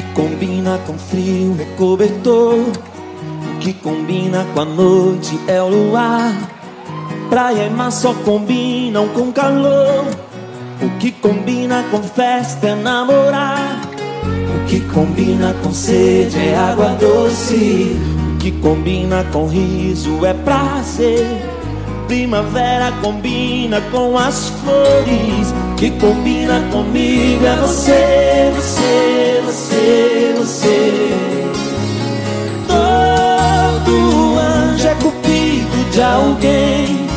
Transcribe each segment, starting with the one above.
combina com frio é cobertor. O que combina com a noite é o luar. Praia e mar só combinam com calor. O que combina com festa é namorar. O que combina com sede é água doce. O que combina com riso é prazer. Primavera combina com as flores. Que combina comigo é você, você, você, você. Todo anjo é cupido de alguém.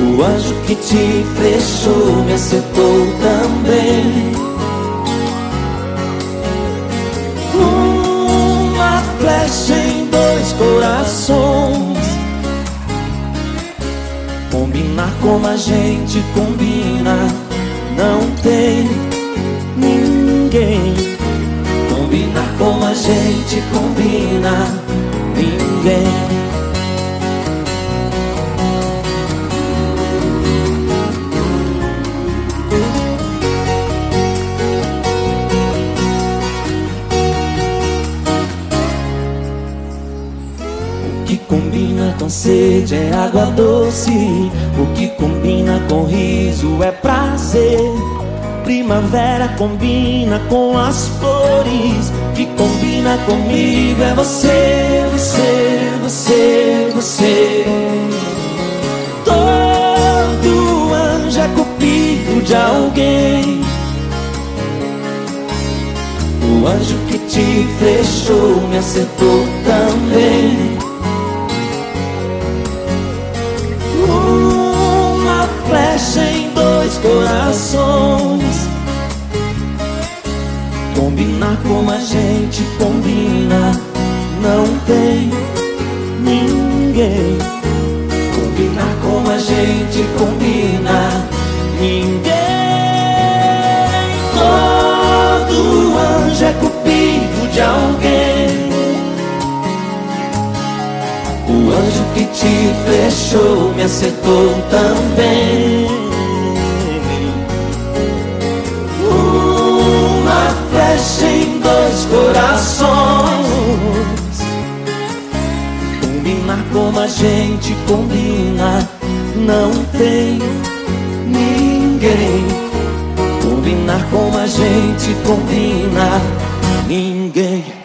O anjo que te flechou me acertou Combinar como a gente combina, não tem ninguém. Combinar como a gente combina, combina com sede é água doce. O que combina com riso é prazer. Primavera combina com as flores. O que combina comigo é você, você, você, você. Todo anjo é cupido de alguém. O anjo que te flechou me acertou também. Corações. Combinar como a gente combina, não tem ninguém. Combinar como a gente combina, ninguém. Todo anjo é cupido de alguém. O anjo que te flechou me acertou também. como a gente combina, não tem ninguém. Combinar como a gente combina, ninguém.